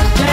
Yeah.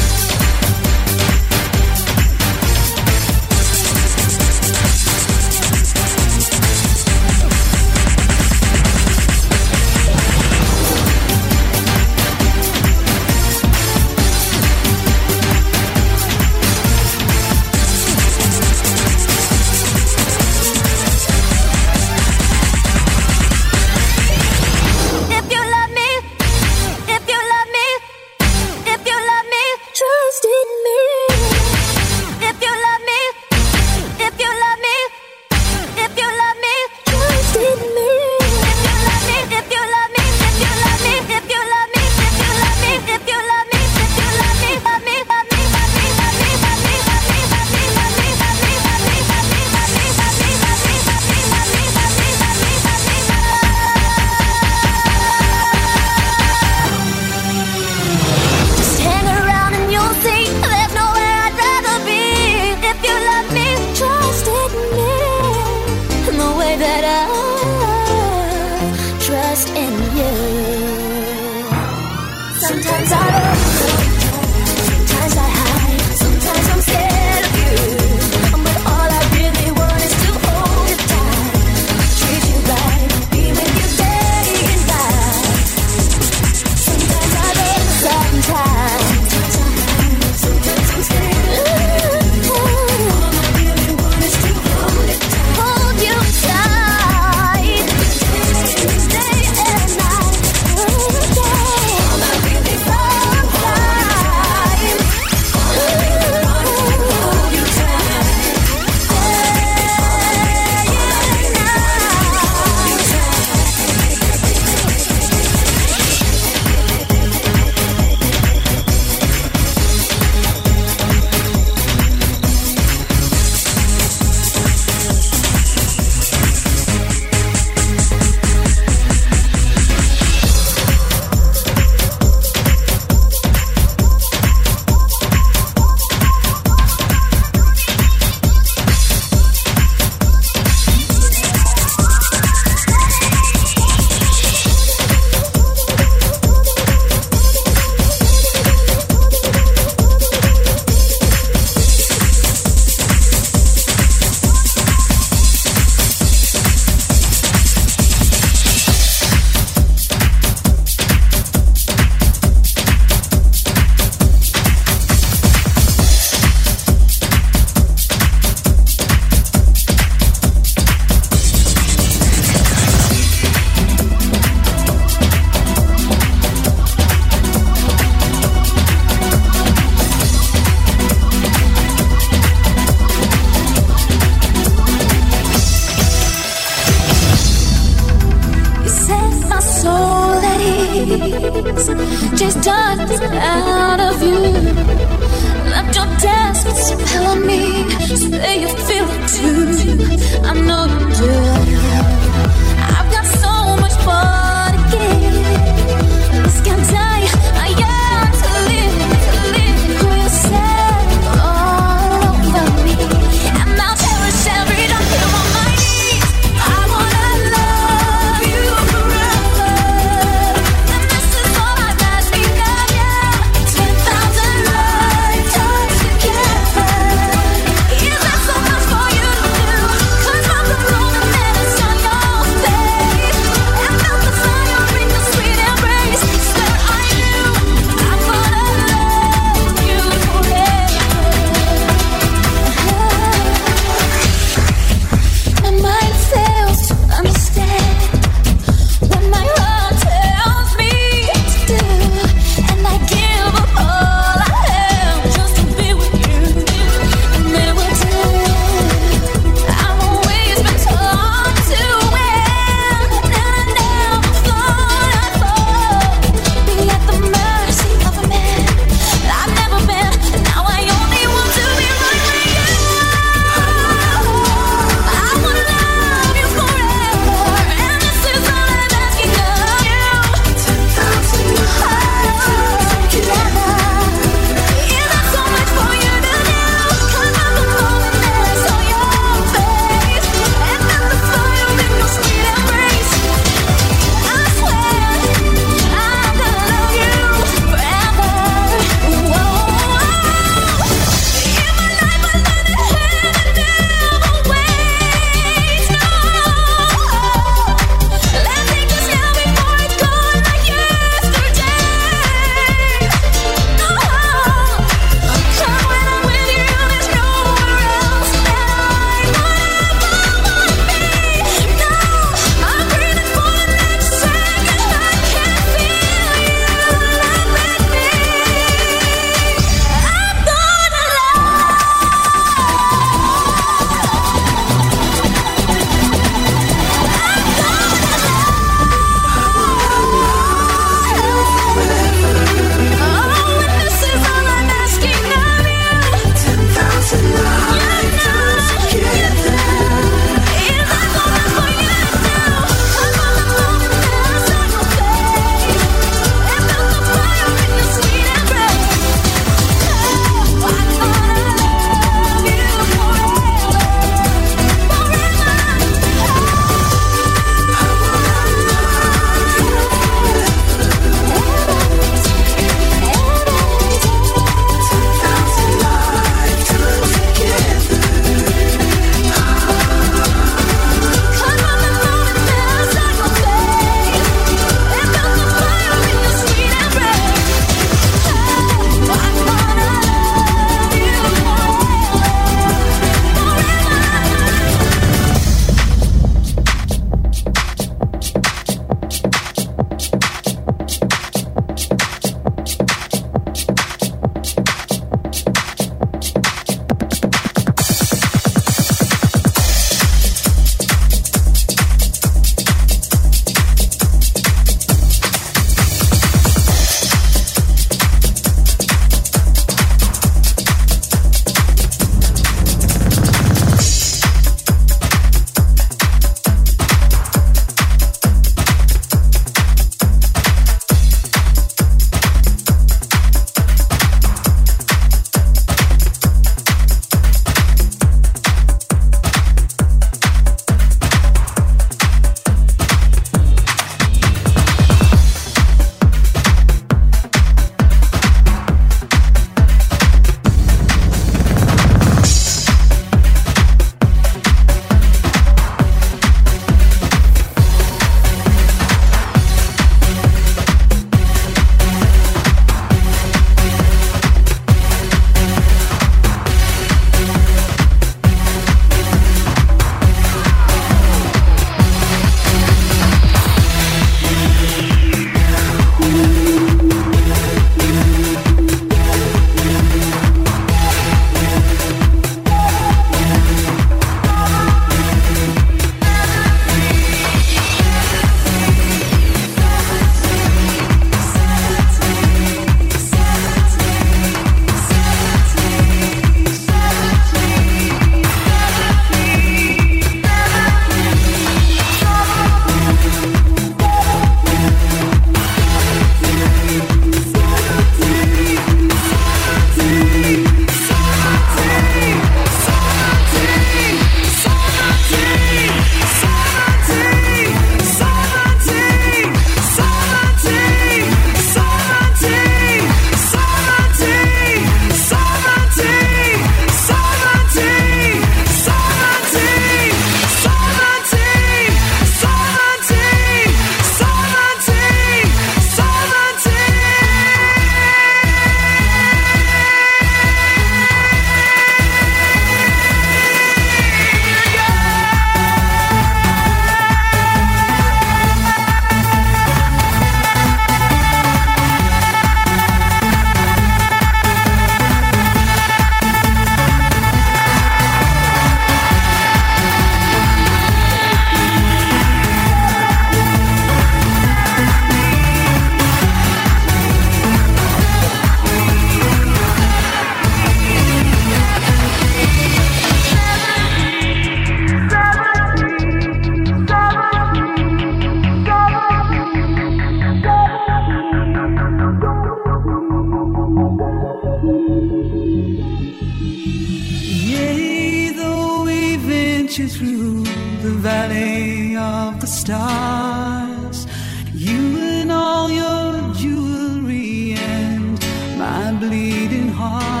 Yea, though we venture through the valley of the stars, you and all your jewelry and my bleeding heart.